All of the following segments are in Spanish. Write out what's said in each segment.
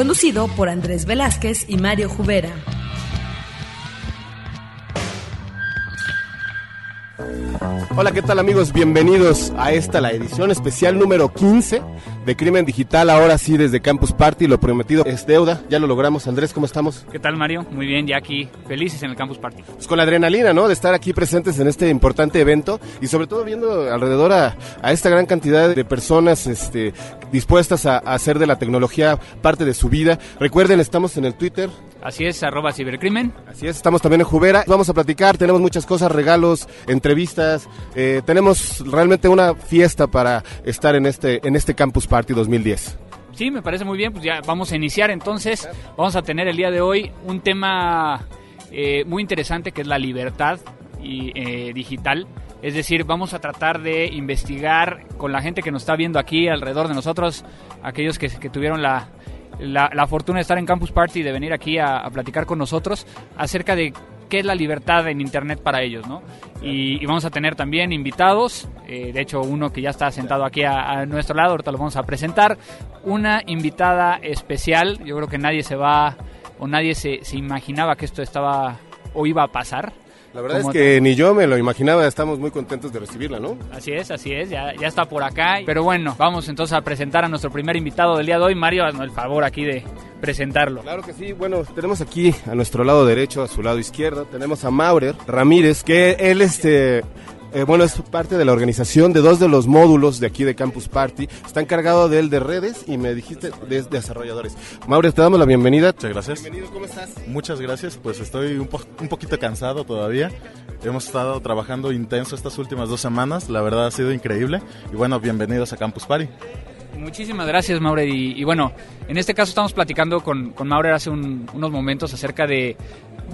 Conducido por Andrés Velázquez y Mario Jubera. Hola, ¿qué tal amigos? Bienvenidos a esta, la edición especial número 15 de Crimen Digital, ahora sí desde Campus Party, lo prometido es deuda, ya lo logramos. Andrés, ¿cómo estamos? ¿Qué tal Mario? Muy bien, ya aquí felices en el Campus Party. Pues con la adrenalina, ¿no? De estar aquí presentes en este importante evento y sobre todo viendo alrededor a, a esta gran cantidad de personas este, dispuestas a, a hacer de la tecnología parte de su vida. Recuerden, estamos en el Twitter, Así es, arroba cibercrimen. Así es, estamos también en Jubera. Vamos a platicar, tenemos muchas cosas, regalos, entrevistas. eh, tenemos realmente una fiesta para estar en este, en este Campus Party 2010. Sí, me parece muy bien, pues ya vamos a iniciar entonces. Vamos a tener el día de hoy un tema eh, muy interesante que es la libertad y, eh, digital. Es decir, vamos a tratar de investigar con la gente que nos está viendo aquí alrededor de nosotros, aquellos que, tuvieron la, la, la fortuna de estar en Campus Party y de venir aquí a, a platicar con nosotros acerca de qué es la libertad en Internet para ellos, ¿no? Y, y vamos a tener también invitados, eh, de hecho uno que ya está sentado aquí a, a, nuestro lado, ahorita lo vamos a presentar, una invitada especial, yo creo que nadie se va o nadie se, se imaginaba que esto estaba o iba a pasar. La verdad es que ni yo me lo imaginaba, estamos muy contentos de recibirla, ¿no? Así es, así es, ya, ya está por acá. Pero bueno, vamos entonces a presentar a nuestro primer invitado del día de hoy. Mario, haznos el favor aquí de presentarlo. Claro que sí, bueno, tenemos aquí a nuestro lado derecho, a su lado izquierdo, tenemos a Maurer Ramírez, que él este... Eh, bueno, es parte de la organización de dos de los módulos de aquí de Campus Party. Está encargado de él de redes y me dijiste de desarrolladores. Maure, te damos la bienvenida. Muchas gracias. Bienvenido, ¿cómo estás? Muchas gracias, pues estoy un, po un poquito cansado todavía. Hemos estado trabajando intenso estas últimas dos semanas, la verdad ha sido increíble. Y bueno, bienvenidos a Campus Party. Muchísimas gracias, Maurer. Y, y, bueno, en este caso estamos platicando con, con Maurer hace un, unos momentos acerca de,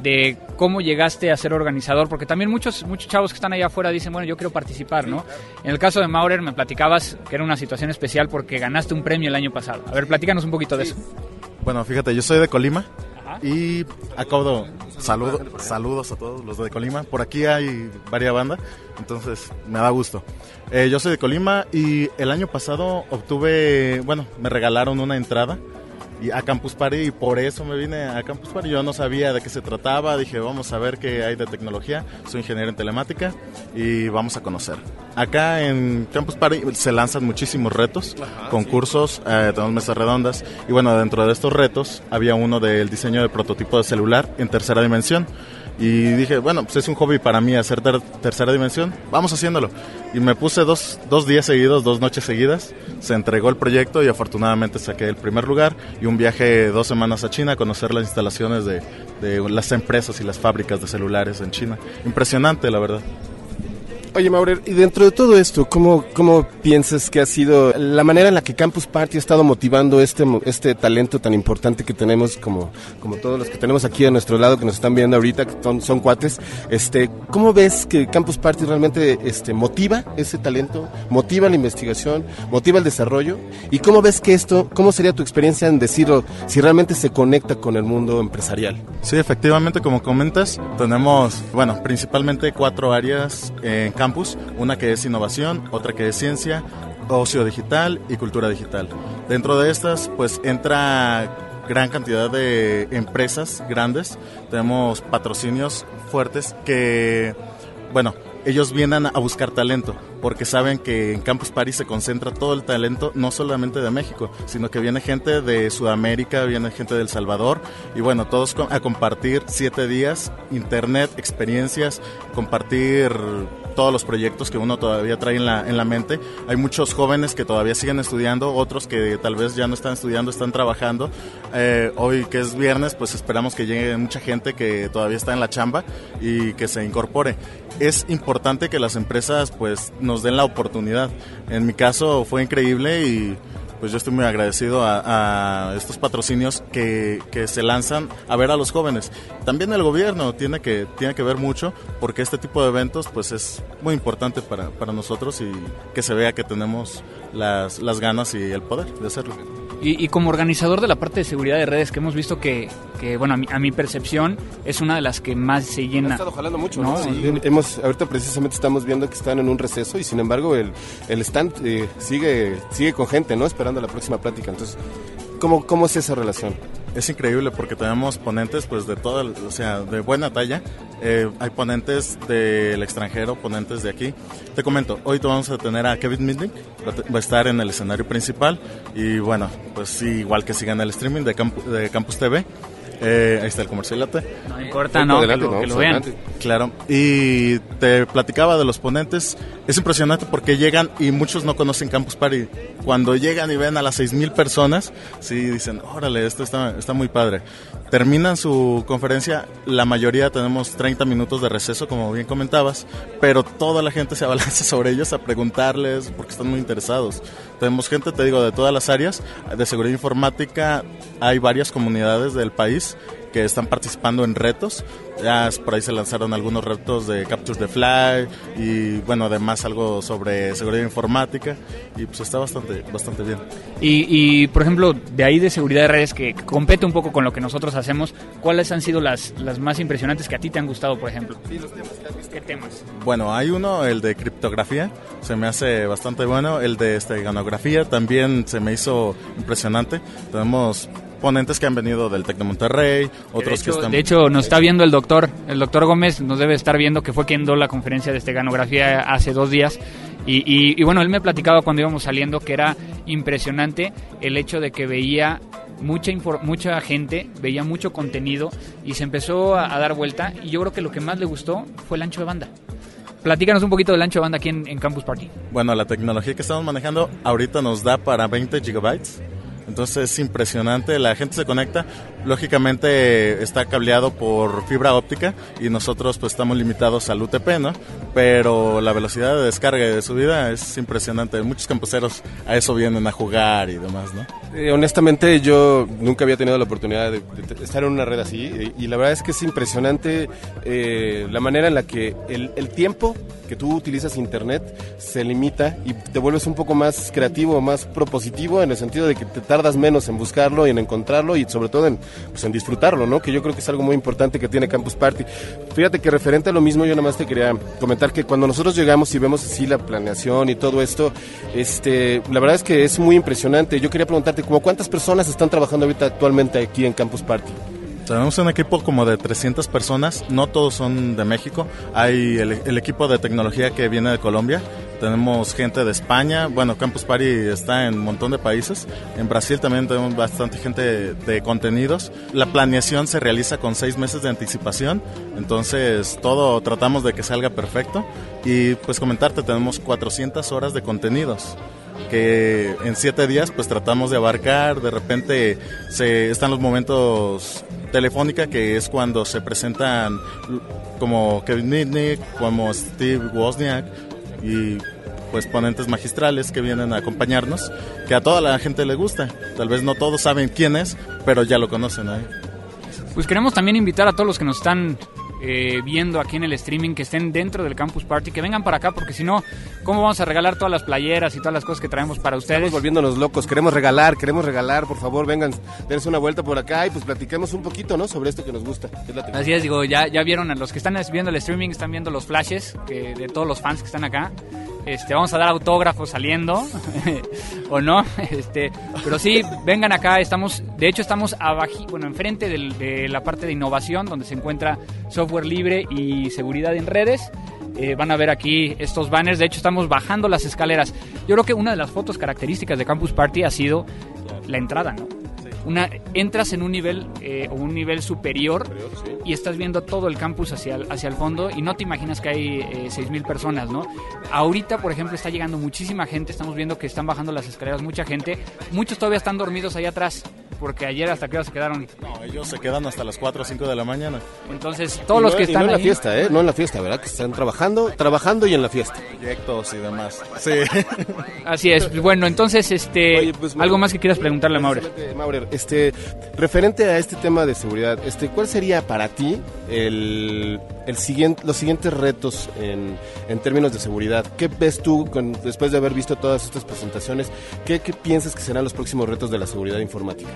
de, cómo llegaste a ser organizador, porque también muchos, muchos chavos que están allá afuera dicen, bueno, yo quiero participar, ¿no? En el caso de Maurer me platicabas que era una situación especial porque ganaste un premio el año pasado. A ver, platícanos un poquito de eso. Bueno, fíjate, yo soy de Colima y acabo saludo, saludos a todos los de Colima. Por aquí hay varias bandas, entonces me da gusto. Eh, yo soy de Colima y el año pasado obtuve, bueno, me regalaron una entrada y a Campus Party y por eso me vine a Campus Party. Yo no sabía de qué se trataba, dije vamos a ver qué hay de tecnología. Soy ingeniero en telemática y vamos a conocer. Acá en Campus Party se lanzan muchísimos retos, Ajá, concursos, sí. eh, tenemos mesas redondas y bueno, dentro de estos retos había uno del diseño de prototipo de celular en tercera dimensión. Y dije, bueno, pues es un hobby para mí hacer ter tercera dimensión, vamos haciéndolo. Y me puse dos, dos días seguidos, dos noches seguidas, se entregó el proyecto y afortunadamente saqué el primer lugar y un viaje dos semanas a China a conocer las instalaciones de, de las empresas y las fábricas de celulares en China. Impresionante, la verdad. Oye, Maurer, y dentro de todo esto, ¿cómo, ¿cómo piensas que ha sido la manera en la que Campus Party ha estado motivando este, este talento tan importante que tenemos, como, como todos los que tenemos aquí a nuestro lado, que nos están viendo ahorita, que son, son cuates? Este, ¿Cómo ves que Campus Party realmente este, motiva ese talento, motiva la investigación, motiva el desarrollo? ¿Y cómo ves que esto, cómo sería tu experiencia en decirlo, si realmente se conecta con el mundo empresarial? Sí, efectivamente, como comentas, tenemos, bueno, principalmente cuatro áreas en Campus campus, una que es innovación, otra que es ciencia, ocio digital y cultura digital. Dentro de estas, pues entra gran cantidad de empresas grandes, tenemos patrocinios fuertes que, bueno, ellos vienen a buscar talento, porque saben que en Campus Party se concentra todo el talento, no solamente de México, sino que viene gente de Sudamérica, viene gente del Salvador, y bueno, todos a compartir siete días, internet, experiencias, compartir todos los proyectos que uno todavía trae en la, en la mente. Hay muchos jóvenes que todavía siguen estudiando, otros que tal vez ya no están estudiando, están trabajando. Eh, hoy que es viernes, pues esperamos que llegue mucha gente que todavía está en la chamba y que se incorpore. Es importante que las empresas pues nos den la oportunidad. En mi caso fue increíble y pues yo estoy muy agradecido a, estos patrocinios que, que, se lanzan a ver a los jóvenes. También el gobierno tiene que, tiene que ver mucho porque este tipo de eventos pues es muy importante para, para nosotros y que se vea que tenemos las, las ganas y el poder de hacerlo. Y, como organizador de la parte de seguridad de redes, que hemos visto que, que bueno, a mi, a mi, percepción es una de las que más se llena. Ha estado jalando mucho, ¿no? hemos, ahorita precisamente estamos viendo que están en un receso y sin embargo el, el stand eh, sigue, sigue con gente, ¿no? Esperando la próxima plática. Entonces, ¿cómo, cómo es esa relación? Es increíble porque tenemos ponentes pues de toda, o sea, de buena talla. Eh, hay ponentes del extranjero, ponentes de aquí. Te comento, hoy vamos a tener a Kevin Mitnick, va a estar en el escenario principal y bueno, pues igual que sigan el streaming de, de Campus TV. Eh, ahí está el comercialate. No importa, no, que lo, vean. Claro. Y te platicaba de los ponentes. Es impresionante porque llegan y muchos no conocen Campus Party. Cuando llegan y ven a las 6.000 personas, sí dicen, órale, esto está, está muy padre. Terminan su conferencia, la mayoría tenemos 30 minutos de receso, como bien comentabas, pero toda la gente se abalanza sobre ellos a preguntarles porque están muy interesados. Tenemos gente, te digo, de todas las áreas. De seguridad informática hay varias comunidades del país que están participando en retos. Ya por ahí se lanzaron algunos retos de Capture the Fly y bueno, además algo sobre seguridad informática y pues está bastante, bastante bien. Y, por ejemplo, de ahí de seguridad de redes que compete un poco con lo que nosotros hacemos, ¿cuáles han sido las, las más impresionantes que a ti te han gustado, por ejemplo? Sí, los temas que has visto. ¿Qué temas? Bueno, hay uno, el de criptografía, se me hace bastante bueno. El de esteganografía también se me hizo impresionante. Tenemos ponentes que han venido del Tec de Monterrey, otros que están... De hecho, nos está viendo el doctor, el doctor Gómez nos debe estar viendo que fue quien dio la conferencia de esteganografía hace dos días. Y, bueno, él me platicaba cuando íbamos saliendo que era impresionante el hecho de que veía mucha, mucha gente, veía mucho contenido y se empezó a, dar vuelta. Y yo creo que lo que más le gustó fue el ancho de banda. Platícanos un poquito del ancho de banda aquí en, en Campus Party. Bueno, la tecnología que estamos manejando ahorita nos da para 20 gigabytes entonces es impresionante, la gente se conecta, lógicamente está cableado por fibra óptica y nosotros pues estamos limitados al UTP, ¿no? Pero la velocidad de descarga y de subida es impresionante. Muchos campuseros a eso vienen a jugar y demás, ¿no? Eh, honestamente yo nunca había tenido la oportunidad de, estar en una red así y, la verdad es que es impresionante eh, la manera en la que el, el tiempo que tú utilizas internet se limita y te vuelves un poco más creativo, más propositivo en el sentido de que te tardas menos en buscarlo y en encontrarlo y sobre todo en, pues, en disfrutarlo, ¿no? Que yo creo que es algo muy importante que tiene Campus Party. Fíjate que referente a lo mismo, yo nada más te quería comentar que cuando nosotros llegamos y vemos así la planeación y todo esto, este, la verdad es que es muy impresionante. Yo quería preguntarte, ¿cómo cuántas personas están trabajando ahorita actualmente aquí en Campus Party? Tenemos un equipo como de 300 personas, no todos son de México. Hay el, equipo de tecnología que viene de Colombia, tenemos gente de España, bueno, Campus Party está en un montón de países. En Brasil también tenemos bastante gente de contenidos. La planeación se realiza con seis meses de anticipación, entonces todo tratamos de que salga perfecto. Y pues comentarte, tenemos 400 horas de contenidos que en siete días pues tratamos de abarcar, de repente se, están los momentos telefónica que es cuando se presentan como Kevin Mitnick, como Steve Wozniak y pues ponentes magistrales que vienen a acompañarnos, que a toda la gente le gusta. Tal vez no todos saben quién es, pero ya lo conocen ahí. Pues queremos también invitar a todos los que nos están eh, viendo aquí en el streaming que estén dentro del Campus Party, que vengan para acá, porque si no, ¿cómo vamos a regalar todas las playeras y todas las cosas que traemos para ustedes? Estamos volviéndonos locos, queremos regalar, queremos regalar, por favor, vengan, dense una vuelta por acá y pues platiquemos un poquito, ¿no? Sobre esto que nos gusta. Así es, digo, ya, ya vieron a los que están viendo el streaming, están viendo los flashes de todos los fans que están acá. Este, vamos a dar autógrafos saliendo o no, este, pero sí, vengan acá, estamos, de hecho estamos abajo, bueno, enfrente de la parte de innovación donde se encuentra software libre y seguridad en redes. Eh, van a ver aquí estos banners, de hecho estamos bajando las escaleras. Yo creo que una de las fotos características de Campus Party ha sido la entrada, ¿no? una entras en un nivel eh, o un nivel superior y estás viendo todo el campus hacia el, hacia el fondo y no te imaginas que hay eh, 6.000 personas, ¿no? Ahorita, por ejemplo, está llegando muchísima gente, estamos viendo que están bajando las escaleras mucha gente, muchos todavía están dormidos allá atrás porque ayer hasta que hora se quedaron. No, ellos se quedan hasta las 4 o 5 de la mañana. Entonces, todos los que están no en la ahí- fiesta, ¿eh? No en la fiesta, ¿verdad? Que están trabajando, trabajando y en la fiesta. Proyectos y demás. Sí. Así es. Bueno, entonces, este, Oye, pues, algo más que quieras preguntarle a Maure. Precisamente, Maurer, este, referente a este tema de seguridad, este, ¿cuál sería para ti el, el siguiente, los siguientes retos en, en términos de seguridad? ¿Qué ves tú con- después de haber visto todas estas presentaciones? ¿Qué, qué piensas que serán los próximos retos de la seguridad informática?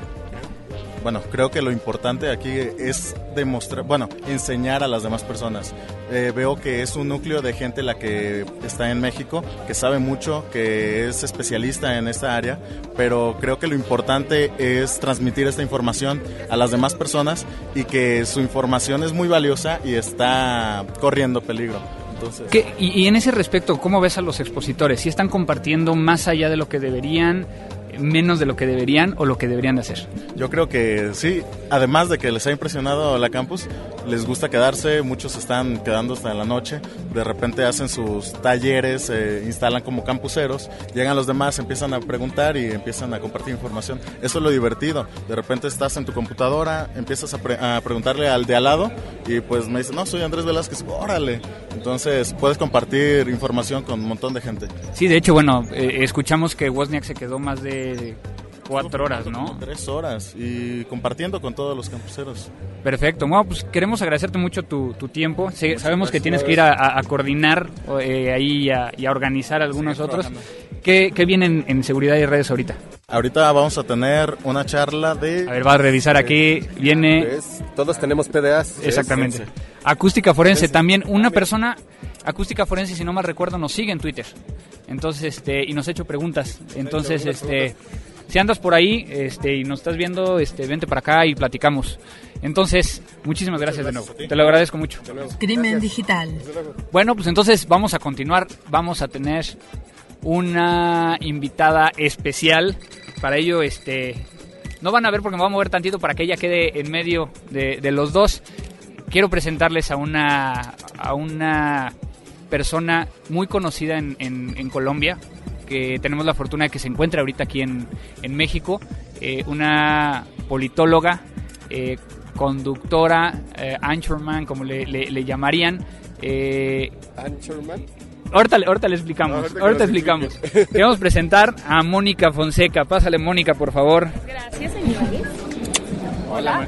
Bueno, creo que lo importante aquí es demostrar, bueno, enseñar a las demás personas. Eh, veo que es un núcleo de gente la que está en México, que sabe mucho, que es especialista en esta área, pero creo que lo importante es transmitir esta información a las demás personas y que su información es muy valiosa y está corriendo peligro. Entonces, ¿Qué- y, y en ese respecto, ¿cómo ves a los expositores? ¿Si están compartiendo más allá de lo que deberían, menos de lo que deberían o lo que deberían de hacer? Yo creo que sí, además de que les ha impresionado la campus, les gusta quedarse, muchos están quedando hasta la noche, de repente hacen sus talleres, se instalan como campuseros, llegan los demás, empiezan a preguntar y empiezan a compartir información. Eso es lo divertido, de repente estás en tu computadora, empiezas a, pre- a preguntarle al de al lado y pues me dice, no, soy Andrés Velázquez, órale. Entonces puedes compartir información con un montón de gente. Sí, de hecho, bueno, eh, escuchamos que Wozniak se quedó más de cuatro horas, ¿no? Tres horas y compartiendo con todos los campuseros. Perfecto. Bueno, pues queremos agradecerte mucho tu, tu tiempo. Se- sabemos que tienes que ir a, a- a coordinar eh, ahí y a, y a organizar algunos otros. ¿Qué, qué viene en, en seguridad y redes ahorita? Ahorita vamos a tener una charla de... A ver, va a revisar aquí. Viene ¿Ves? Todos tenemos PDAs. exactamente. Acústica forense. También una persona, acústica forense, si no mal recuerdo, nos sigue en Twitter. Entonces, este, y nos ha hecho preguntas. Entonces, este, si andas por ahí, este, y nos estás viendo, este, vente para acá y platicamos. Entonces, muchísimas gracias de nuevo. Te lo agradezco mucho. Crimen digital. Bueno, pues entonces vamos a continuar. Vamos a tener una invitada especial. Para ello, este, no van a ver porque me voy a mover tantito para que ella quede en medio de, de los dos. Quiero presentarles a una, a una persona muy conocida en, en- en Colombia, que tenemos la fortuna de que se encuentra ahorita aquí en, en México, eh, una politóloga, eh, conductora, eh, anchorman, como le, le- le llamarían. eh, Anchorman. ahorita, le- ahorita le explicamos, Ahorita que ahorita nos explicamos. Queremos presentar a Mónica Fonseca. Pásale, Mónica, por favor. Gracias, señores. Hola.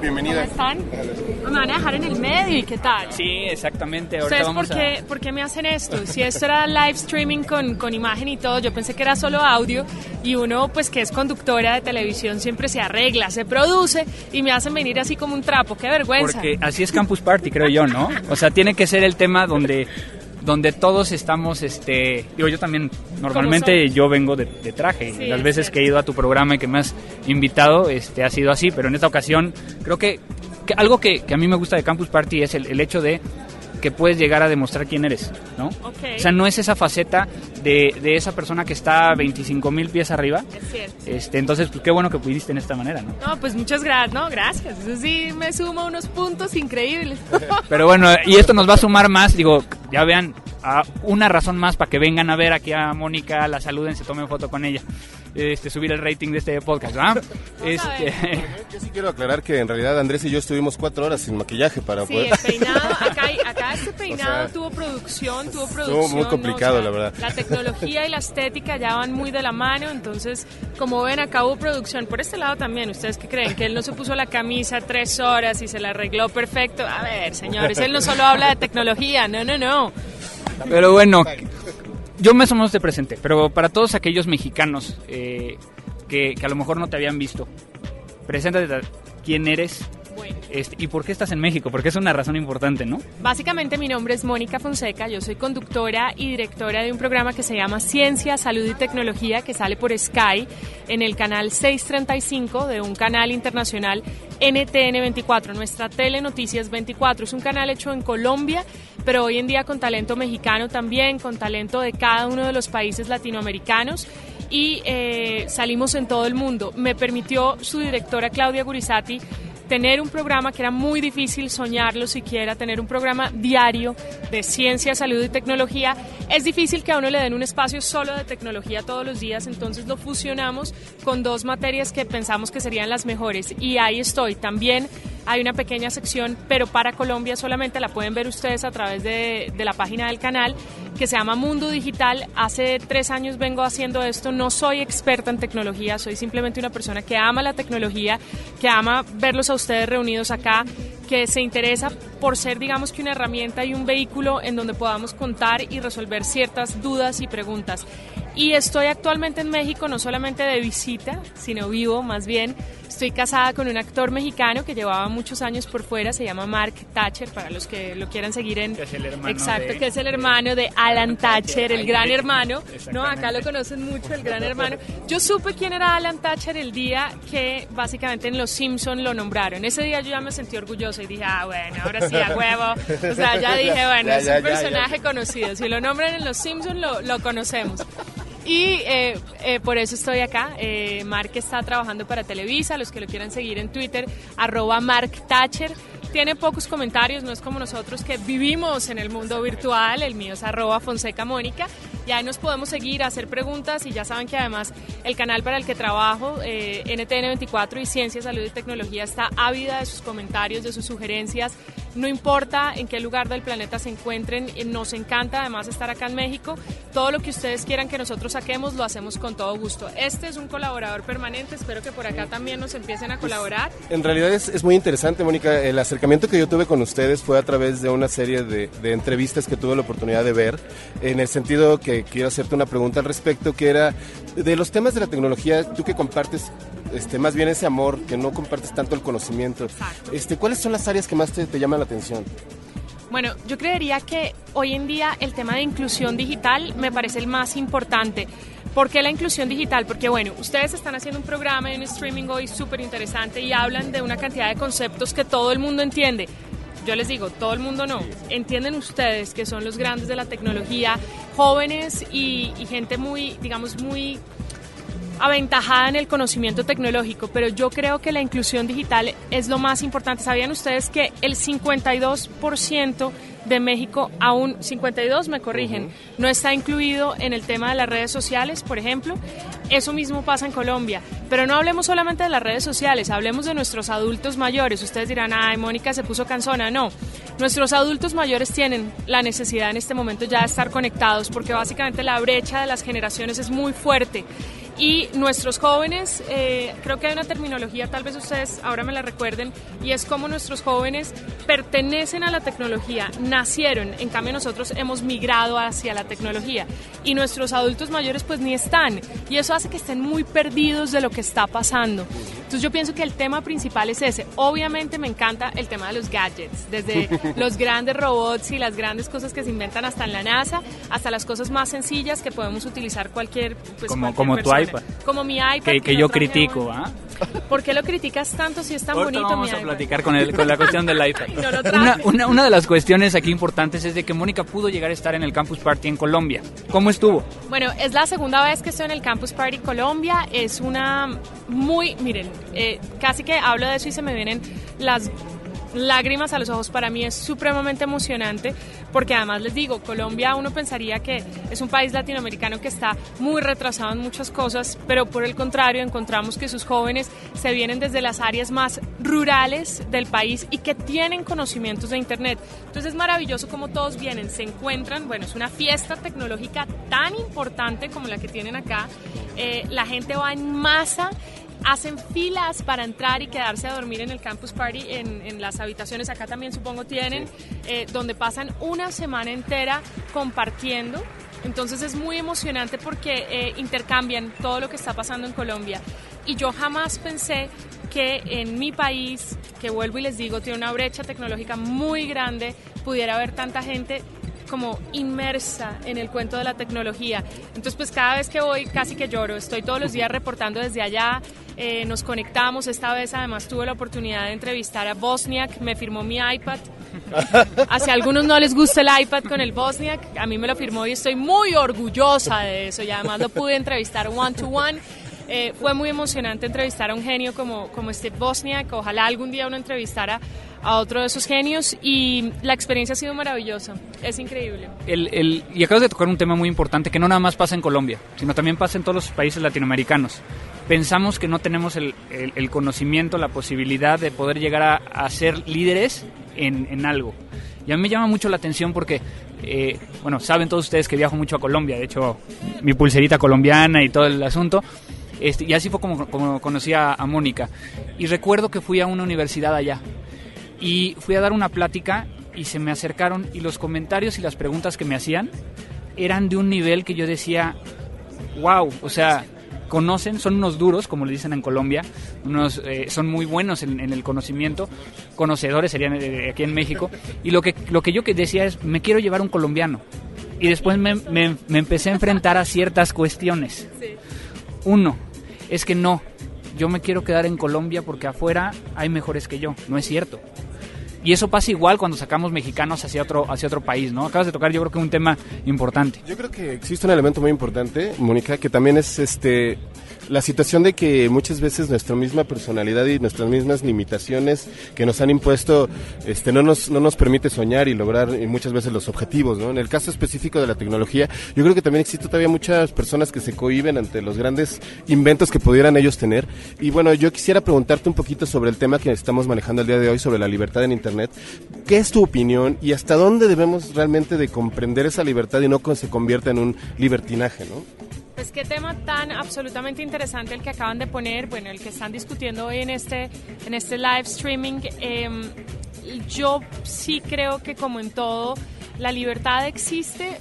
Bienvenida. ¿Cómo están? Me van a dejar en el medio y qué tal. Sí, exactamente. Ahorita ¿Ustedes a... por qué me hacen esto? Si esto era live streaming con, con imagen y todo, yo pensé que era solo audio y uno pues que es conductora de televisión siempre se arregla, se produce y me hacen venir así como un trapo, qué vergüenza. Porque así es Campus Party, creo yo, ¿no? O sea, tiene que ser el tema donde donde todos estamos, este, digo, yo también, normalmente yo vengo de, de traje, Sí, las es veces que he ido a tu programa y que me has invitado, este, ha sido así, pero en esta ocasión creo que, que algo que, que a mí me gusta de Campus Party es el, el hecho de que puedes llegar a demostrar quién eres, ¿no? O sea, no es esa faceta de, de esa persona que está 25 mil pies arriba, Es cierto. este, entonces, pues qué bueno que pudiste en esta manera, ¿no? No, pues muchas gracias, no, gracias. Eso sí me suma unos puntos increíbles. Pero bueno, y esto nos va a sumar más, digo, ya vean, a una razón más para que vengan a ver aquí a Mónica, la saluden, se tomen foto con ella, este, subir el rating de este podcast. Este, Yo sí quiero aclarar que en realidad Andrés y yo estuvimos cuatro horas sin maquillaje para Sí, poder... el peinado, acá, este peinado O sea, tuvo producción, tuvo estuvo producción. muy ¿no? complicado, la verdad. La tecnología y la estética ya van muy de la mano, entonces, como ven, acá hubo producción. Por este lado también, ¿ustedes qué creen? Que él no se puso la camisa tres horas y se la arregló perfecto. A ver, señores, él no solo habla de tecnología, no, no, no. pero bueno, yo más o menos te presenté, pero para todos aquellos mexicanos eh, que, que a lo mejor no te habían visto, preséntate quién eres Este, y por qué estás en México, porque es una razón importante, ¿no? Básicamente mi nombre es Mónica Fonseca, yo soy conductora y directora de un programa que se llama Ciencia, Salud y Tecnología que sale por Sky en el canal 635 de un canal internacional NTN 24, nuestra Telenoticias 24. Es un canal hecho en Colombia, pero hoy en día con talento mexicano también, con talento de cada uno de los países latinoamericanos. y eh, salimos en todo el mundo. Me permitió su directora Claudia Gurizati tener un programa que era muy difícil soñarlo siquiera, tener un programa diario de ciencia, salud y tecnología. Es difícil que a uno le den un espacio solo de tecnología todos los días, entonces lo fusionamos con dos materias que pensamos que serían las mejores. Y ahí estoy. También hay una pequeña sección, pero para Colombia solamente la pueden ver ustedes a través de, la página del canal, que se llama Mundo Digital. Hace tres años vengo haciendo esto, no soy experta en tecnología, soy simplemente una persona que ama la tecnología, que ama verlos a ustedes reunidos acá, que se interesa por ser, digamos que una herramienta y un vehículo en donde podamos contar y resolver ciertas dudas y preguntas. Y estoy actualmente en México no solamente de visita, sino vivo más bien. Estoy casada con un actor mexicano que llevaba muchos años por fuera, se llama Mark Thatcher, para los que lo quieran seguir en... Que es el hermano Exacto, de- que es el hermano de Alan Thatcher, el gran hermano. No, acá lo conocen mucho, el gran hermano. Yo supe quién era Alan Thatcher el día que básicamente en Los Simpson lo nombraron. Ese día yo ya me sentí orgullosa y dije, ah, bueno, ahora sí, a huevo. O sea, ya dije, bueno, Ya, es ya, un ya, ya. personaje conocido. Si lo nombran en Los Simpson lo, lo conocemos. Y eh, eh, por eso estoy acá. Eh, Mark está trabajando para Televisa, los que lo quieran seguir en Twitter, arroba Mark Thatcher. Tiene pocos comentarios, no es como nosotros que vivimos en el mundo virtual. El mío es arroba Fonseca Mónica. Y ahí nos podemos seguir, hacer preguntas y ya saben que además el canal para el que trabajo, eh, NTN24 y Ciencia, Salud y Tecnología, está ávida de sus comentarios, de sus sugerencias. No importa en qué lugar del planeta se encuentren, eh, nos encanta además estar acá en México. Todo lo que ustedes quieran que nosotros saquemos lo hacemos con todo gusto. Este es un colaborador permanente, espero que por acá también nos empiecen a colaborar. En realidad es, es muy interesante, Mónica. El acercamiento que yo tuve con ustedes fue a través de una serie de, de entrevistas que tuve la oportunidad de ver, en el sentido que quiero hacerte una pregunta al respecto, que era de los temas de la tecnología, tú que compartes este, más bien ese amor, que no compartes tanto el conocimiento, Exacto. este, ¿cuáles son las áreas que más te, te llaman la atención? Bueno, yo creería que hoy en día el tema de inclusión digital me parece el más importante. ¿Por qué la inclusión digital? Porque bueno, ustedes están haciendo un programa en streaming hoy súper interesante y hablan de una cantidad de conceptos que todo el mundo entiende. Yo les digo, todo el mundo no. Entienden ustedes que son los grandes de la tecnología, jóvenes y, y gente muy, digamos, muy aventajada en el conocimiento tecnológico, pero yo creo que la inclusión digital es lo más importante. ¿Sabían ustedes que el 52% de México, aún 52 me corrigen, no está incluido en el tema de las redes sociales, por ejemplo? Eso mismo pasa en Colombia, pero no hablemos solamente de las redes sociales, hablemos de nuestros adultos mayores. Ustedes dirán, ay, Mónica se puso cansona. No, nuestros adultos mayores tienen la necesidad en este momento ya de estar conectados, porque básicamente la brecha de las generaciones es muy fuerte. Y nuestros jóvenes, eh, creo que hay una terminología, tal vez ustedes ahora me la recuerden, y es como nuestros jóvenes pertenecen a la tecnología, nacieron, en cambio nosotros hemos migrado hacia la tecnología. Y nuestros adultos mayores pues ni están. Y eso hace que estén muy perdidos de lo que está pasando. Entonces yo pienso que el tema principal es ese. Obviamente me encanta el tema de los gadgets, desde los grandes robots y las grandes cosas que se inventan hasta en la NASA, hasta las cosas más sencillas que podemos utilizar cualquier pues, Como- cualquier como tu persona. iPad. Como mi iPad. Que, que lo yo critico. ¿ah? ¿Por qué lo criticas tanto si es tan Ahorita bonito vamos mi a iPad? platicar con, el, con la cuestión del iPad. Ay, no una, una, una de las cuestiones aquí importantes es de que Mónica pudo llegar a estar en el Campus Party en Colombia. ¿Cómo estuvo? Bueno, es la segunda vez que estoy en el Campus Party Colombia. Es una muy, miren, eh, casi que hablo de eso y se me vienen las lágrimas a los ojos. Para mí es supremamente emocionante porque además les digo, Colombia uno pensaría que es un país latinoamericano que está muy retrasado en muchas cosas, pero por el contrario encontramos que sus jóvenes se vienen desde las áreas más rurales del país y que tienen conocimientos de Internet. Entonces es maravilloso como todos vienen, se encuentran, bueno, es una fiesta tecnológica tan importante como la que tienen acá. Eh, la gente va en masa hacen filas para entrar y quedarse a dormir en el campus party en, en las habitaciones. Acá también supongo tienen eh, donde pasan una semana entera compartiendo. Entonces es muy emocionante porque eh, intercambian todo lo que está pasando en Colombia. Y yo jamás pensé que en mi país que vuelvo y les digo tiene una brecha tecnológica muy grande pudiera haber tanta gente como inmersa en el cuento de la tecnología. Entonces, pues cada vez que voy casi que lloro. Estoy todos los días reportando desde allá. eh, nos conectamos. Esta vez además tuve la oportunidad de entrevistar a Bosniak, me firmó mi iPad. Hacia algunos no les gusta el iPad con el Bosniak, a mí me lo firmó y estoy muy orgullosa de eso. Y además lo pude entrevistar one to one. Eh, fue muy emocionante entrevistar a un genio como, como Steve Bosniak. Ojalá algún día uno entrevistara a otro de esos genios y la experiencia ha sido maravillosa, es increíble. El, el, y acabas de tocar un tema muy importante que no nada más pasa en Colombia, sino también pasa en todos los países latinoamericanos. Pensamos que no tenemos el, el, conocimiento, la posibilidad de poder llegar a, a ser líderes en, en, algo. Y a mí me llama mucho la atención porque, eh, bueno, saben todos ustedes que viajo mucho a Colombia, de hecho mi pulserita colombiana y todo el asunto. Este, y así fue como, como conocí a, a Mónica. Y recuerdo que fui a una universidad allá y fui a dar una plática y se me acercaron y los comentarios y las preguntas que me hacían eran de un nivel que yo decía, wow, o sea, conocen, son unos duros, como le dicen en Colombia, unos, eh, son muy buenos en, en, el conocimiento, conocedores serían eh, aquí en México, y lo que, lo que yo decía es, me quiero llevar un colombiano. Y después me, me, me empecé a enfrentar a ciertas cuestiones. Uno, es que no, yo me quiero quedar en Colombia porque afuera hay mejores que yo, no es cierto. Y eso pasa igual cuando sacamos mexicanos hacia otro, hacia otro país, ¿no? Acabas de tocar yo creo que un tema importante. Yo creo que existe un elemento muy importante, Mónica, que también es este la situación de que muchas veces nuestra misma personalidad y nuestras mismas limitaciones que nos han impuesto este, no, nos, no nos permite soñar y lograr muchas veces los objetivos. ¿no? En el caso específico de la tecnología, yo creo que también existe todavía muchas personas que se cohiben ante los grandes inventos que pudieran ellos tener. Y bueno, yo quisiera preguntarte un poquito sobre el tema que estamos manejando el día de hoy, sobre la libertad en Internet. ¿Qué es tu opinión y hasta dónde debemos realmente de comprender esa libertad y no se convierta en un libertinaje? ¿no? Pues qué tema tan absolutamente interesante el que acaban de poner, bueno, el que están discutiendo hoy en este, en este live streaming. Eh, yo sí creo que como en todo, la libertad existe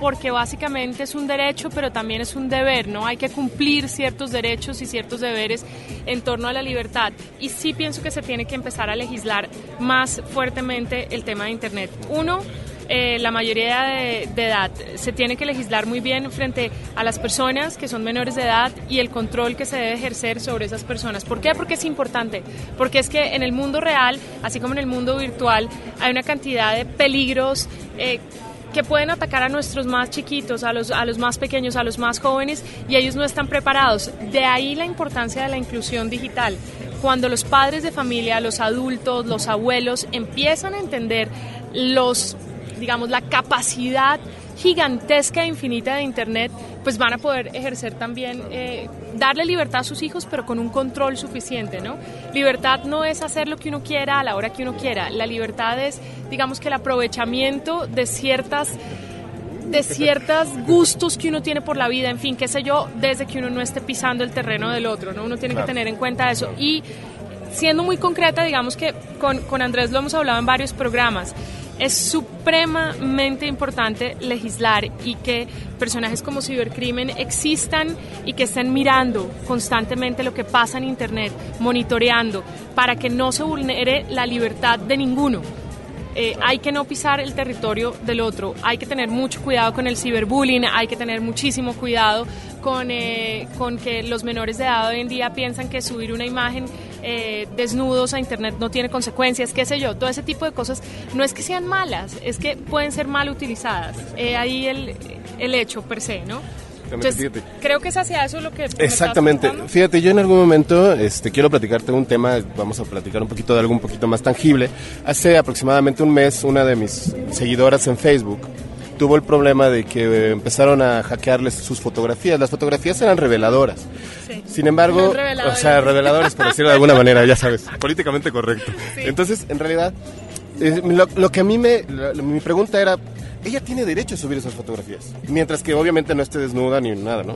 porque básicamente es un derecho, pero también es un deber, ¿no? Hay que cumplir ciertos derechos y ciertos deberes en torno a la libertad. Y sí pienso que se tiene que empezar a legislar más fuertemente el tema de Internet. Uno, eh, la mayoría de, edad. Se tiene que legislar muy bien frente a las personas que son menores de edad y el control que se debe ejercer sobre esas personas. ¿Por qué? Porque es importante. Porque es que en el mundo real, así como en el mundo virtual, hay una cantidad de peligros. Eh, que pueden atacar a nuestros más chiquitos, a los, a los más pequeños, a los más jóvenes y ellos no están preparados. De ahí la importancia de la inclusión digital. Cuando los padres de familia, los adultos, los abuelos empiezan a entender los digamos, la capacidad gigantesca e infinita de Internet, pues van a poder ejercer también, eh, darle libertad a sus hijos, pero con un control suficiente, ¿no? Libertad no es hacer lo que uno quiera a la hora que uno quiera, la libertad es, digamos que el aprovechamiento de ciertas de ciertos gustos que uno tiene por la vida, en fin, qué sé yo, desde que uno no esté pisando el terreno del otro, ¿no? Uno tiene claro. que tener en cuenta eso. Y siendo muy concreta, digamos que con, con Andrés lo hemos hablado en varios programas, es supremamente importante legislar y que personajes como cibercrimen existan y que estén mirando constantemente lo que pasa en Internet, monitoreando, para que no se vulnere la libertad de ninguno. Eh, hay que no pisar el territorio del otro, hay que tener mucho cuidado con el ciberbullying, hay que tener muchísimo cuidado con, eh, con que los menores de edad hoy en día piensan que subir una imagen eh, desnudos a internet no tiene consecuencias, qué sé yo, todo ese tipo de cosas no es que sean malas, es que pueden ser mal utilizadas. Eh, ahí el, el hecho per se, ¿no? Entonces, creo que es hacia eso lo que... Exactamente. Fíjate, yo en algún momento este, quiero platicarte un tema, vamos a platicar un poquito de algo un poquito más tangible. Hace aproximadamente un mes, una de mis seguidoras en Facebook tuvo el problema de que empezaron a hackearles sus fotografías. Las fotografías eran reveladoras. Sí. Sin embargo, o sea, reveladoras por decirlo de alguna manera, ya sabes, políticamente correcto. Sí. Entonces, en realidad, eh, lo, lo, que a mí me, mi pregunta era, ella tiene derecho a subir esas fotografías, mientras que obviamente no esté desnuda ni nada, ¿no?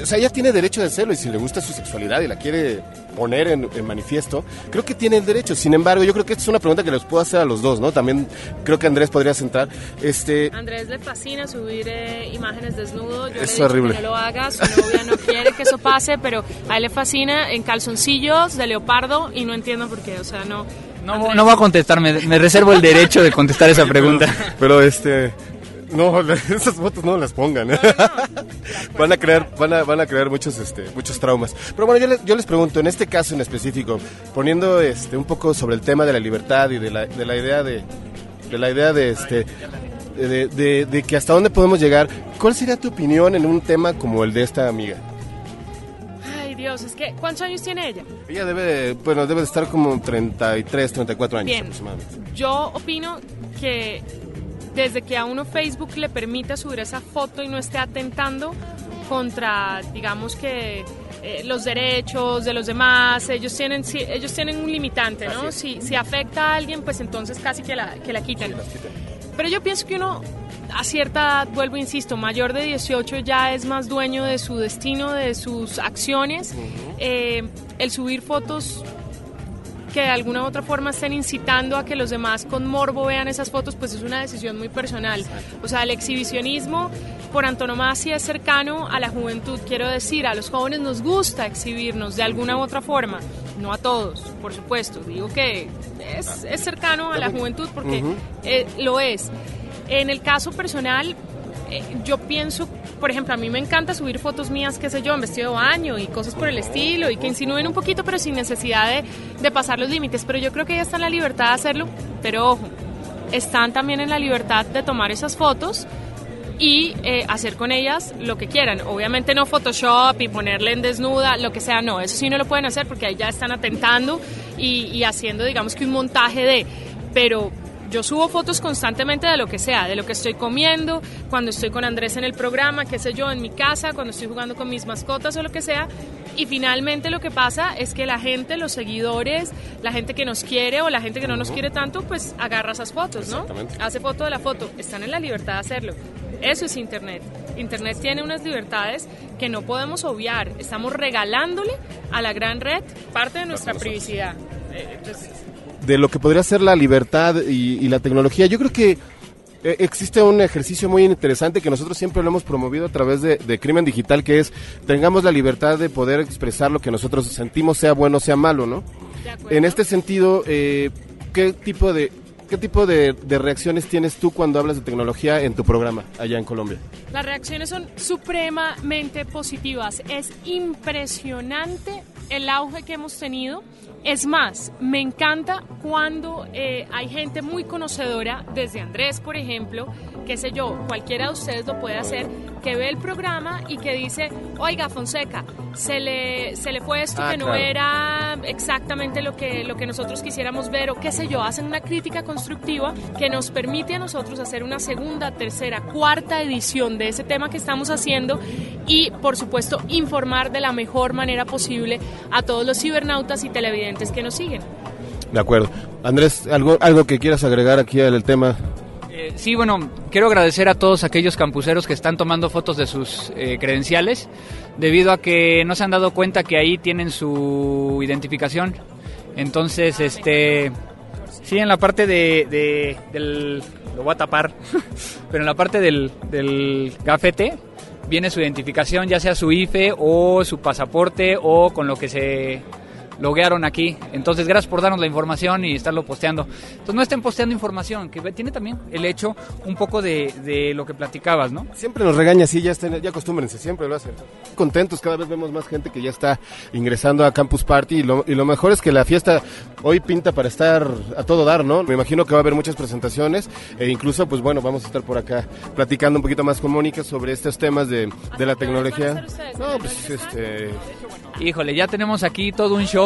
O sea, ella tiene derecho de hacerlo y si le gusta su sexualidad y la quiere poner en, en, manifiesto, creo que tiene el derecho. Sin embargo, yo creo que esta es una pregunta que les puedo hacer a los dos, ¿no? También creo que Andrés podría centrar. Este... Andrés le fascina subir eh, imágenes desnudo. Yo es le horrible. Que no lo haga, su novia no quiere que eso pase, pero a él le fascina en calzoncillos de leopardo y no entiendo por qué, o sea, no... No, no voy a contestar, me, me, reservo el derecho de contestar esa pregunta. Pero, pero este No, esas fotos no las pongan. van a crear, van a, van a crear muchos, este, muchos traumas. Pero bueno, yo les, yo les pregunto, en este caso en específico, poniendo este, un poco sobre el tema de la libertad y de la, de la idea de, de la idea de este, de, de, de que hasta dónde podemos llegar, ¿cuál sería tu opinión en un tema como el de esta amiga? Dios, es que, ¿cuántos años tiene ella? Ella debe, bueno, debe de estar como 33, 34 años Bien. aproximadamente. Yo opino que desde que a uno Facebook le permita subir esa foto y no esté atentando contra, digamos que eh, los derechos de los demás, ellos tienen, sí, ellos tienen un limitante, ¿no? Si, si afecta a alguien, pues entonces casi que la, que la quiten. Pero yo pienso que uno a cierta edad, vuelvo, insisto, mayor de 18 ya es más dueño de su destino, de sus acciones. Eh, el subir fotos que de alguna u otra forma estén incitando a que los demás con morbo vean esas fotos, pues es una decisión muy personal. O sea, el exhibicionismo por antonomasia es cercano a la juventud, quiero decir, a los jóvenes nos gusta exhibirnos de alguna u otra forma, no a todos, por supuesto, digo que es, es cercano a la juventud porque eh, lo es. En el caso personal, eh, yo pienso, por ejemplo, a mí me encanta subir fotos mías, qué sé yo, en vestido de baño y cosas por el estilo y que insinúen un poquito, pero sin necesidad de, de pasar los límites. Pero yo creo que ella está en la libertad de hacerlo, pero ojo, están también en la libertad de tomar esas fotos y eh, hacer con ellas lo que quieran. Obviamente no Photoshop y ponerle en desnuda, lo que sea, no, eso sí no lo pueden hacer porque ahí ya están atentando y, y haciendo, digamos que un montaje de, pero yo subo fotos constantemente de lo que sea, de lo que estoy comiendo, cuando estoy con Andrés en el programa, qué sé yo, en mi casa, cuando estoy jugando con mis mascotas o lo que sea. Y finalmente lo que pasa es que la gente, los seguidores, la gente que nos quiere o la gente que no nos quiere tanto, pues agarra esas fotos, ¿no? Hace foto de la foto. Están en la libertad de hacerlo. Eso es Internet. Internet tiene unas libertades que no podemos obviar. Estamos regalándole a la gran red parte de nuestra privacidad. Eh, entonces, de lo que podría ser la libertad y, y la tecnología. Yo creo que eh, existe un ejercicio muy interesante que nosotros siempre lo hemos promovido a través de, de Crimen Digital, que es tengamos la libertad de poder expresar lo que nosotros sentimos, sea bueno o sea malo, ¿no? En este sentido, eh, ¿qué tipo de... ¿Qué tipo de, de reacciones tienes tú cuando hablas de tecnología en tu programa allá en Colombia? Las reacciones son supremamente positivas. Es impresionante el auge que hemos tenido. Es más, me encanta cuando eh, hay gente muy conocedora, desde Andrés, por ejemplo, qué sé yo, cualquiera de ustedes lo puede hacer, que ve el programa y que dice, oiga, Fonseca, se le, se le fue esto Ah, que no claro. era exactamente lo que, lo que nosotros quisiéramos ver, o qué sé yo, hacen una crítica constructiva que nos permite a nosotros hacer una segunda, tercera, cuarta edición de ese tema que estamos haciendo y, por supuesto, informar de la mejor manera posible a todos los cibernautas y televidentes que nos siguen. De acuerdo. Andrés, ¿algo, algo que quieras agregar aquí al tema? Eh, sí, bueno, quiero agradecer a todos aquellos campuseros que están tomando fotos de sus eh, credenciales, debido a que no se han dado cuenta que ahí tienen su identificación. Entonces, este, sí, en la parte de, de- del, lo voy a tapar, pero en la parte del, del gafete viene su identificación, ya sea su IFE o su pasaporte o con lo que se loguearon aquí. Entonces, gracias por darnos la información y estarlo posteando. Entonces, no estén posteando información, que tiene también el hecho un poco de, de lo que platicabas, ¿no? Siempre nos regaña así, ya, estén, ya acostúmbrense, siempre lo hacen. Contentos, cada vez vemos más gente que ya está ingresando a Campus Party y lo, y lo mejor es que la fiesta hoy pinta para estar a todo dar, ¿no? Me imagino que va a haber muchas presentaciones e incluso, pues bueno, vamos a estar por acá platicando un poquito más con Mónica sobre estos temas de, de la ¿Qué horas van a tecnología. No, ¿En pues este... Híjole, ya tenemos aquí todo un show.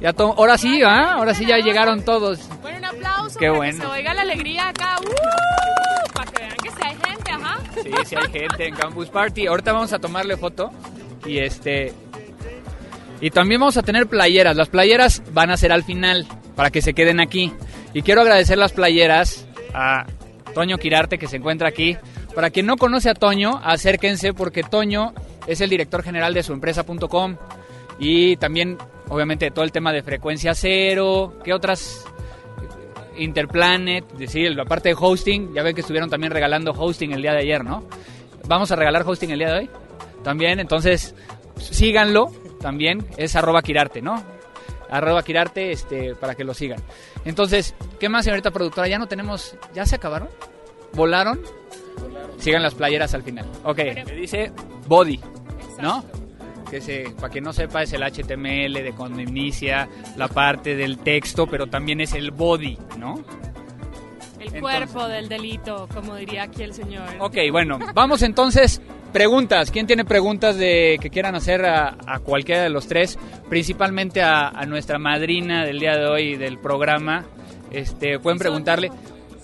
Ya to- ahora sí, ¿ah? Ahora sí ya llegaron todos. Bueno, un aplauso Qué para bueno. que se oiga la alegría acá. ¡Uh! Para que vean que sí hay gente, ajá. Sí, sí hay gente en Campus Party. Ahorita vamos a tomarle foto. Y este. Y también vamos a tener playeras. Las playeras van a ser al final, para que se queden aquí. Y quiero agradecer las playeras a Toño Quirarte, que se encuentra aquí. Para quien no conoce a Toño, acérquense porque Toño es el director general de su empresa.com. Y también, obviamente, todo el tema de frecuencia cero. ¿Qué otras Interplanet, decir, la parte de hosting, ya ven que estuvieron también regalando hosting el día de ayer, ¿no? Vamos a regalar hosting el día de hoy. También, entonces, síganlo, también, es arroba Quirarte, ¿no? Arroba Quirarte, este, para que lo sigan. Entonces, ¿qué más, señorita productora? Ya no tenemos, ¿ya se acabaron? ¿Volaron? sigan las playeras al final. Ok, que dice body, ¿no? Que se, para quien no sepa es el HTML de cuando inicia la parte del texto, pero también es el body, ¿no? El cuerpo del delito, como diría aquí el señor. Ok, bueno, vamos entonces. Preguntas. ¿Quién tiene preguntas de que quieran hacer a, a cualquiera de los tres? Principalmente a, a, nuestra madrina del día de hoy del programa. Este, pueden preguntarle.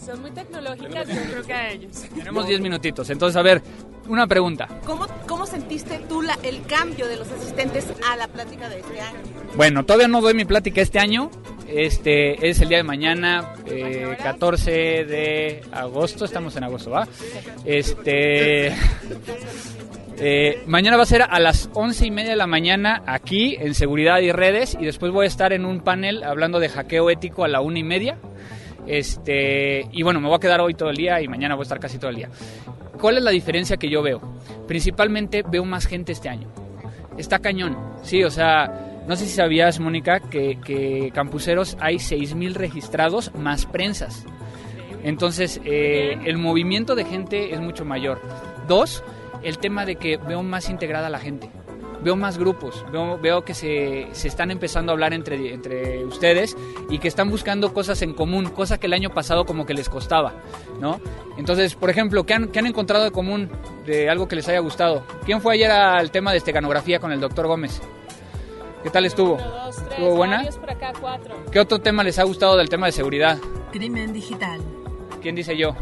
Son muy tecnológicas, yo creo que a ellos. Tenemos 10 minutitos. Entonces, a ver, una pregunta. ¿Cómo, cómo sentiste tú la, el cambio de los asistentes a la plática de este año? Bueno, todavía no doy mi plática este año. Este es el día de mañana, eh, 14 de agosto. Estamos en agosto, ¿va? Este. Eh, mañana va a ser a las once y media de la mañana aquí en Seguridad y Redes y después voy a estar en un panel hablando de hackeo ético a la una y media. Este, y bueno, me voy a quedar hoy todo el día y mañana voy a estar casi todo el día. ¿Cuál es la diferencia que yo veo? Principalmente veo más gente este año. Está cañón, sí, o sea, no sé si sabías, Mónica, que, que campuseros hay 6.000 registrados más prensas. Entonces, eh, el movimiento de gente es mucho mayor. Dos, el tema de que veo más integrada la gente. Veo más grupos, veo, veo que se, se, están empezando a hablar entre, entre ustedes y que están buscando cosas en común, cosa que el año pasado como que les costaba, ¿no? Entonces, por ejemplo, ¿qué han, qué han encontrado de común de algo que les haya gustado? ¿Quién fue ayer al tema de esteganografía con el doctor Gómez? ¿Qué tal estuvo? Uno, dos, tres, ¿Estuvo buena? Por acá, cuatro. ¿Qué otro tema les ha gustado del tema de seguridad? Crimen digital. ¿Quién dice yo?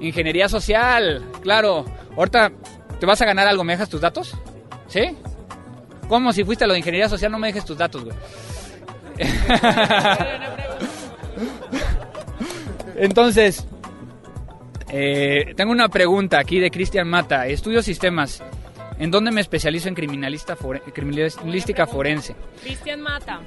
Ingeniería social, claro. Ahorita, ¿te vas a ganar algo? ¿Me dejas tus datos? ¿Sí? ¿Cómo si fuiste a lo de ingeniería social no me dejes tus datos, güey? Entonces, eh, tengo una pregunta aquí de Cristian Mata. Estudio sistemas. ¿En dónde me especializo en criminalística forense? Cristian Mata.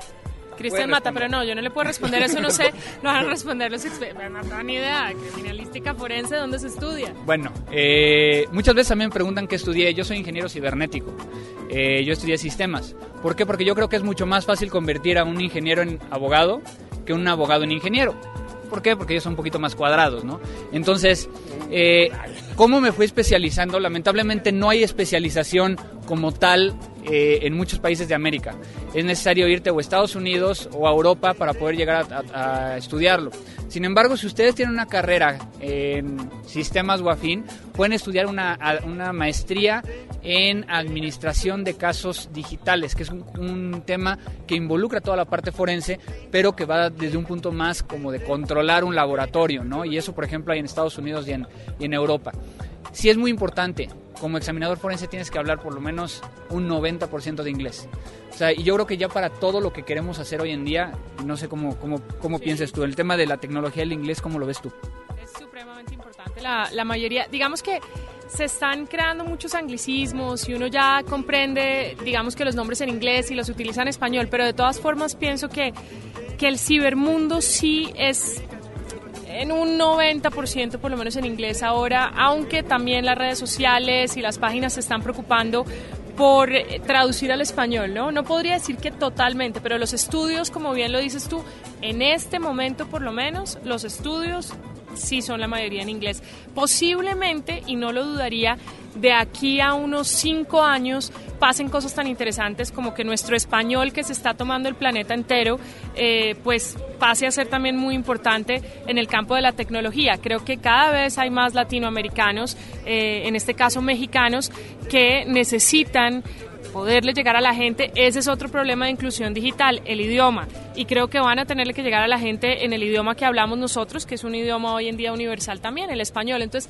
Cristian Mata, pero no, yo no le puedo responder eso, no sé, no van a responder los expertos, no tengo ni idea, criminalística forense, ¿dónde se estudia? Bueno, eh, muchas veces también me preguntan qué estudié, yo soy ingeniero cibernético, eh, yo estudié sistemas, ¿por qué? Porque yo creo que es mucho más fácil convertir a un ingeniero en abogado que un abogado en ingeniero. ¿Por qué? Porque ellos son un poquito más cuadrados, ¿no? Entonces, eh, ¿cómo me fui especializando? Lamentablemente no hay especialización como tal eh, en muchos países de América. Es necesario irte o a Estados Unidos o a Europa para poder llegar a, estudiarlo. Sin embargo, si ustedes tienen una carrera en sistemas o afín, pueden estudiar una, una maestría en administración de casos digitales, que es un, un, tema que involucra toda la parte forense, pero que va desde un punto más como de controlar un laboratorio, ¿no? Y eso, por ejemplo, hay en Estados Unidos y en, y en Europa. Sí es muy importante, como examinador forense tienes que hablar por lo menos un 90% de inglés. O sea, y yo creo que ya para todo lo que queremos hacer hoy en día, no sé cómo, cómo, cómo sí. piensas tú, el tema de la tecnología del inglés, ¿cómo lo ves tú? Es supremamente importante. La, la mayoría, digamos que se están creando muchos anglicismos y uno ya comprende, digamos que los nombres en inglés y los utiliza en español, pero de todas formas pienso que, que el cibermundo sí es en un 90% por lo menos en inglés ahora, aunque también las redes sociales y las páginas se están preocupando por traducir al español, ¿no? No podría decir que totalmente, pero los estudios, como bien lo dices tú, en este momento por lo menos, los estudios sí son la mayoría en inglés. Posiblemente, y no lo dudaría, de aquí a unos cinco años pasen cosas tan interesantes como que nuestro español que se está tomando el planeta entero, eh, pues pase a ser también muy importante en el campo de la tecnología. Creo que cada vez hay más latinoamericanos, eh, en este caso mexicanos, que necesitan poderle llegar a la gente, ese es otro problema de inclusión digital, el idioma. Y creo que van a tenerle que llegar a la gente en el idioma que hablamos nosotros, que es un idioma hoy en día universal también, el español. Entonces,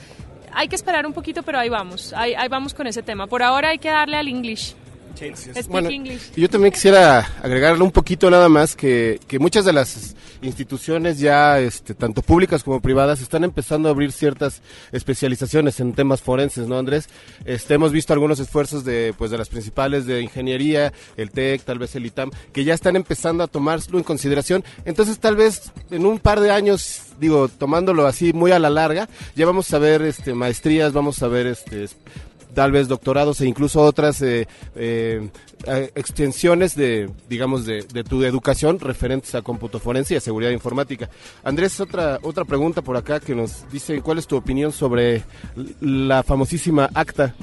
hay que esperar un poquito, pero ahí vamos, ahí, ahí vamos con ese tema. Por ahora hay que darle al English. Sí, bueno, yo también quisiera agregarle un poquito nada más que, que muchas de las instituciones ya, este, tanto públicas como privadas, están empezando a abrir ciertas especializaciones en temas forenses, ¿no, Andrés? Este, hemos visto algunos esfuerzos de, pues, de las principales de ingeniería, el TEC, tal vez el ITAM, que ya están empezando a tomarlo en consideración. Entonces, tal vez en un par de años, digo, tomándolo así muy a la larga, ya vamos a ver este, maestrías, vamos a ver este, tal vez doctorados e incluso otras eh, eh, eh, extensiones de, digamos, de, tu educación referentes a cómputo forense y a seguridad informática. Andrés, otra, otra pregunta por acá que nos dice, ¿cuál es tu opinión sobre la famosísima acta?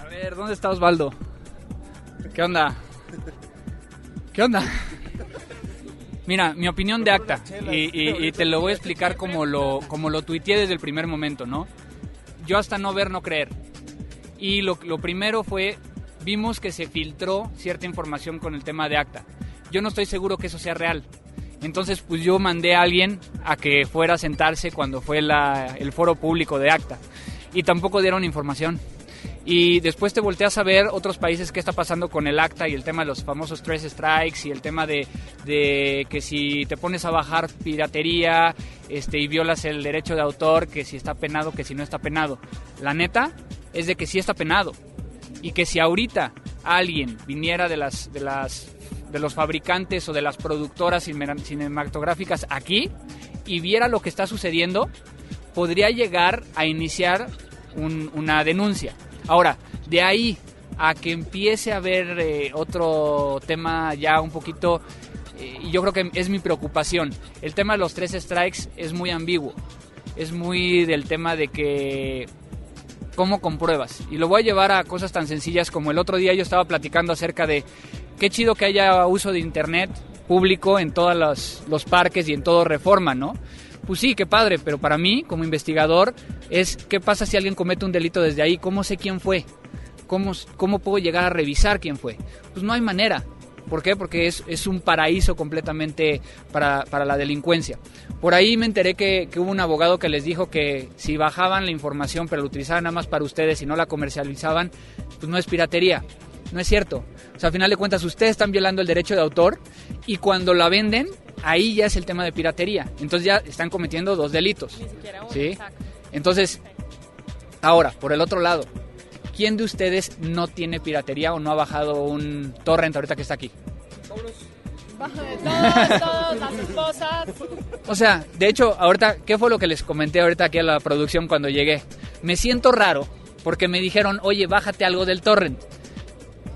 A ver, ¿dónde está Osvaldo? ¿Qué onda? ¿Qué onda? Mira, mi opinión de acta, y, y, te lo voy a explicar como lo, como lo tuiteé desde el primer momento, ¿no? Yo hasta no ver, no creer. Y lo, primero fue, vimos que se filtró cierta información con el tema de acta. Yo no estoy seguro que eso sea real. Entonces, pues yo mandé a alguien a que fuera a sentarse cuando fue la, el foro público de acta. Y tampoco dieron información y después te volteas a ver otros países qué está pasando con el acta y el tema de los famosos tres strikes y el tema de, de, que si te pones a bajar piratería este, y violas el derecho de autor, que si está penado, que si no está penado. La neta es de que sí está penado. Y que si ahorita alguien viniera de las de las de los fabricantes o de las productoras cinematográficas aquí y viera lo que está sucediendo, podría llegar a iniciar un, una denuncia. Ahora, de ahí a que empiece a haber eh, otro tema ya un poquito, eh, y yo creo que es mi preocupación, el tema de los tres strikes es muy ambiguo, es muy del tema de que cómo compruebas. Y lo voy a llevar a cosas tan sencillas como el otro día yo estaba platicando acerca de qué chido que haya uso de internet público en todos los, los parques y en todo reforma, ¿no? Pues sí, qué padre, pero para mí, como investigador, es qué pasa si alguien comete un delito desde ahí, cómo sé quién fue, cómo, cómo puedo llegar a revisar quién fue. Pues no hay manera. ¿Por qué? Porque es, es un paraíso completamente para, para, la delincuencia. Por ahí me enteré que, que, hubo un abogado que les dijo que si bajaban la información pero la utilizaban nada más para ustedes y no la comercializaban, pues no es piratería. No es cierto. O sea, al final de cuentas, ustedes están violando el derecho de autor y cuando la venden, ahí ya es el tema de piratería. Entonces ya están cometiendo dos delitos. ¿sí? Entonces, ahora, por el otro lado, ¿quién de ustedes no tiene piratería o no ha bajado un torrent ahorita que está aquí? Todos, todos, las esposas. O sea, de hecho, ahorita, ¿qué fue lo que les comenté ahorita aquí a la producción cuando llegué? Me siento raro porque me dijeron, oye, bájate algo del torrent.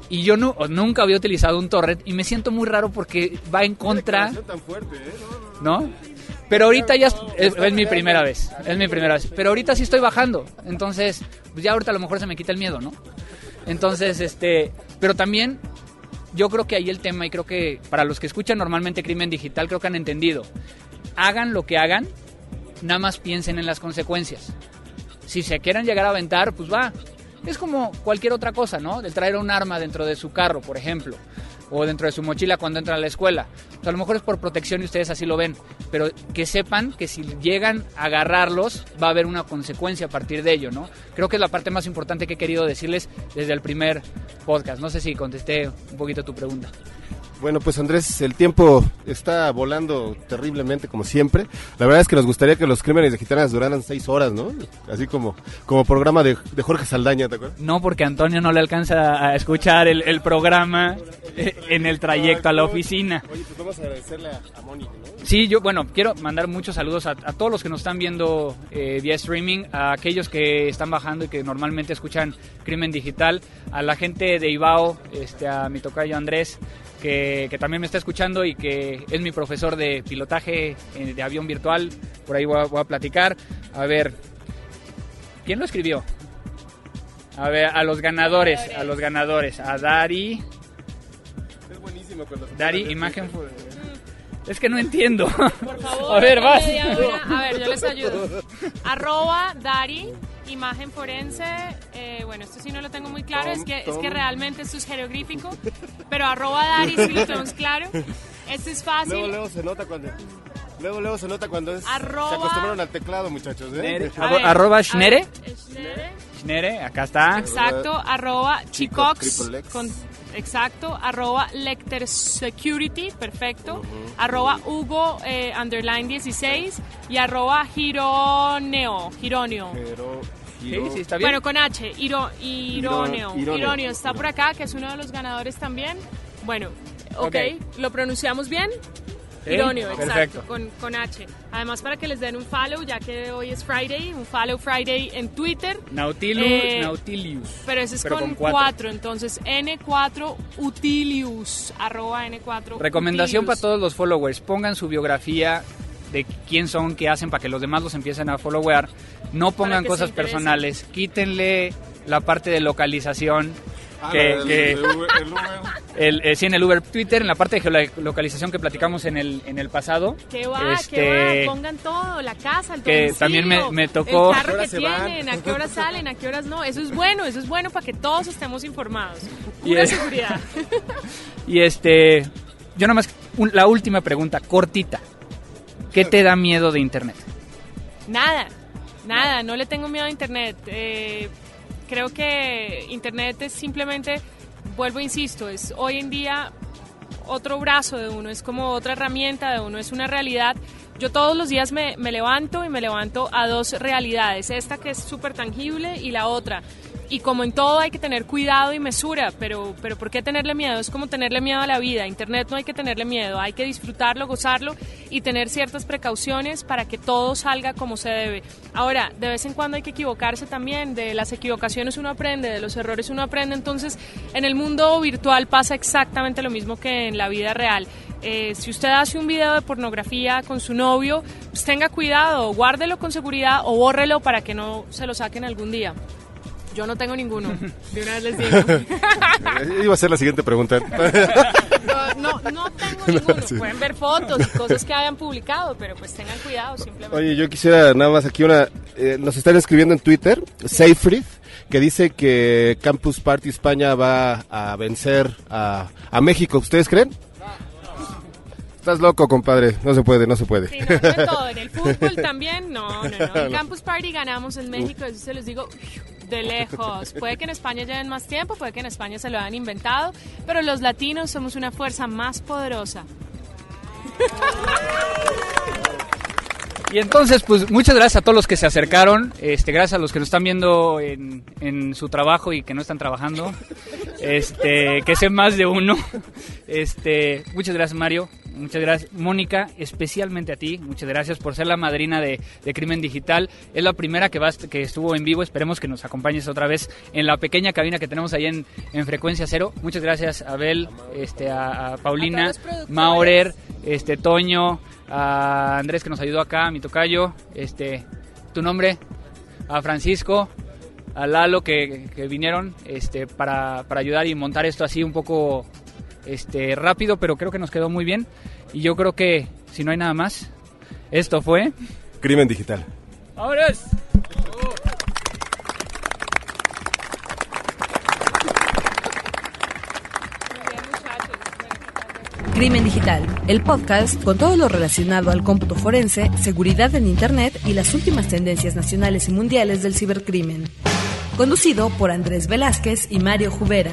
Y yo no, nunca había utilizado un torrent y me siento muy raro porque va en contra. ¿No? Pero ahorita ya es, es, mi primera vez, es mi primera vez. Pero ahorita sí estoy bajando, entonces pues ya ahorita a lo mejor se me quita el miedo, ¿no? Entonces, este, pero también yo creo que ahí el tema y creo que para los que escuchan normalmente crimen digital creo que han entendido. Hagan lo que hagan, nada más piensen en las consecuencias. Si se quieren llegar a aventar, pues va, es como cualquier otra cosa, ¿no? De traer un arma dentro de su carro, por ejemplo, o dentro de su mochila cuando entra a la escuela. O a lo mejor es por protección y ustedes así lo ven, pero que sepan que si llegan a agarrarlos va a haber una consecuencia a partir de ello, ¿no? Creo que es la parte más importante que he querido decirles desde el primer podcast. No sé si contesté un poquito tu pregunta. Bueno, pues Andrés, el tiempo está volando terriblemente como siempre. La verdad es que nos gustaría que los crímenes de gitanas duraran seis horas, ¿no? Así como, como programa de, de Jorge Saldaña, ¿te acuerdas? No, porque Antonio no le alcanza a escuchar el, el programa en el trayecto a la oficina. Oye, pues vamos a agradecerle a, Mónica, ¿no? Sí, yo, bueno, quiero mandar muchos saludos a, a todos los que nos están viendo eh, vía streaming, a aquellos que están bajando y que normalmente escuchan Crimen Digital, a la gente de Ibao, este, a mi tocayo Andrés, que, que, también me está escuchando y que es mi profesor de pilotaje de avión virtual. Por ahí voy a, voy a, platicar. A ver, ¿quién lo escribió? A ver, a los ganadores, a los ganadores, a Dari. Es buenísimo cuando Dari, imagen. Es que no entiendo. Por favor, a ver, vas. A ver, yo les ayudo. Arroba Dari imagen forense, eh, bueno, esto sí no lo tengo muy claro, tom, es, que, es que realmente esto es jeroglífico, pero arroba Dari sí lo tenemos claro. Esto es fácil. Luego, luego se nota cuando... Luego, luego se nota cuando es... Arroba, se acostumbraron al teclado, muchachos, ¿eh? Ver, arroba Schnere. Schnere. Schnere, acá está. Exacto, arroba Chicox. Con, exacto, arroba Lecter Security, perfecto. Uh -huh. Arroba Hugo, eh, underline 16. Y arroba Gironeo, Gironeo. Pero... Sí, sí, está bien. Bueno, con H, Iro, Ironeo. Ironeo. Ironeo está por acá, que es uno de los ganadores también. Bueno, ok, okay. ¿lo pronunciamos bien? Ironio, exacto, Perfecto. con, con H. Además, para que les den un follow, ya que hoy es Friday, un follow Friday en Twitter. Nautilus, Eh, Nautilius. Pero ese es Pero con, con cuatro. 4, entonces N4 Utilius, arroba N4 Recomendación para todos los followers, pongan su biografía de quién son, qué hacen para que los demás los empiecen a followear. No pongan cosas personales, quítenle la parte de localización. Ah, que, el- que- el el. El, eh, sí, en el Uber Twitter, en la parte de geolocalización que platicamos en el, en el pasado. ¿Qué va? este, ¿Qué va? Pongan todo, la casa, el que también me- me tocó- El ¿A carro que se van? tienen, a qué horas salen, a qué horas no. Eso es bueno, eso es bueno para que todos estemos informados. Y Pura es- seguridad. Y este, yo nomás, un- la última pregunta, cortita. ¿Qué te da miedo de Internet? Nada, nada, no le tengo miedo a Internet. Eh, creo que Internet es simplemente, vuelvo insisto, es hoy en día otro brazo de uno, es como otra herramienta de uno, es una realidad. Yo todos los días me, me levanto y me levanto a dos realidades, esta que es súper tangible y la otra. Y como en todo hay que tener cuidado y mesura, pero, pero ¿por qué tenerle miedo? Es como tenerle miedo a la vida. Internet no hay que tenerle miedo, hay que disfrutarlo, gozarlo y tener ciertas precauciones para que todo salga como se debe. Ahora, de vez en cuando hay que equivocarse también, de las equivocaciones uno aprende, de los errores uno aprende, entonces en el mundo virtual pasa exactamente lo mismo que en la vida real. Eh, si usted hace un video de pornografía con su novio, pues tenga cuidado, guárdelo con seguridad o bórrelo para que no se lo saquen algún día. Yo no tengo ninguno, de una vez les digo. Eh, Iba a ser la siguiente pregunta. No, no, no tengo ninguno. Pueden ver fotos y cosas que hayan publicado, pero pues tengan cuidado simplemente. Oye, yo quisiera nada más aquí una... eh, nos están escribiendo en Twitter, Seyfried, que dice que Campus Party España va a vencer a, a México. ¿Ustedes creen? Estás loco, compadre. No se puede, no se puede. Sí, no, no en todo. En el fútbol también, no, no, no. En Campus Party ganamos en México, eso se los digo de lejos. Puede que en España lleven más tiempo, puede que en España se lo hayan inventado, pero los latinos somos una fuerza más poderosa. Y entonces, pues muchas gracias a todos los que se acercaron, este, gracias a los que nos están viendo en, en su trabajo y que no están trabajando, este, que sé más de uno. Este, muchas gracias Mario, muchas gracias Mónica, especialmente a ti, muchas gracias por ser la madrina de, de Crimen Digital. Es la primera que, vas, que estuvo en vivo, esperemos que nos acompañes otra vez en la pequeña cabina que tenemos ahí en, en Frecuencia Cero. Muchas gracias a Abel, este, a, a Paulina, A. Maurer, este, Toño, a Andrés que nos ayudó acá, a mi tocayo, este, tu nombre, a Francisco, a Lalo que, que vinieron este, para, para ayudar y montar esto así un poco este, rápido, pero creo que nos quedó muy bien. Y yo creo que, si no hay nada más, esto fue... Crimen digital. ¡Vámonos! Crimen Digital, el podcast con todo lo relacionado al cómputo forense, seguridad en Internet y las últimas tendencias nacionales y mundiales del cibercrimen. Conducido por Andrés Velázquez y Mario Jubera.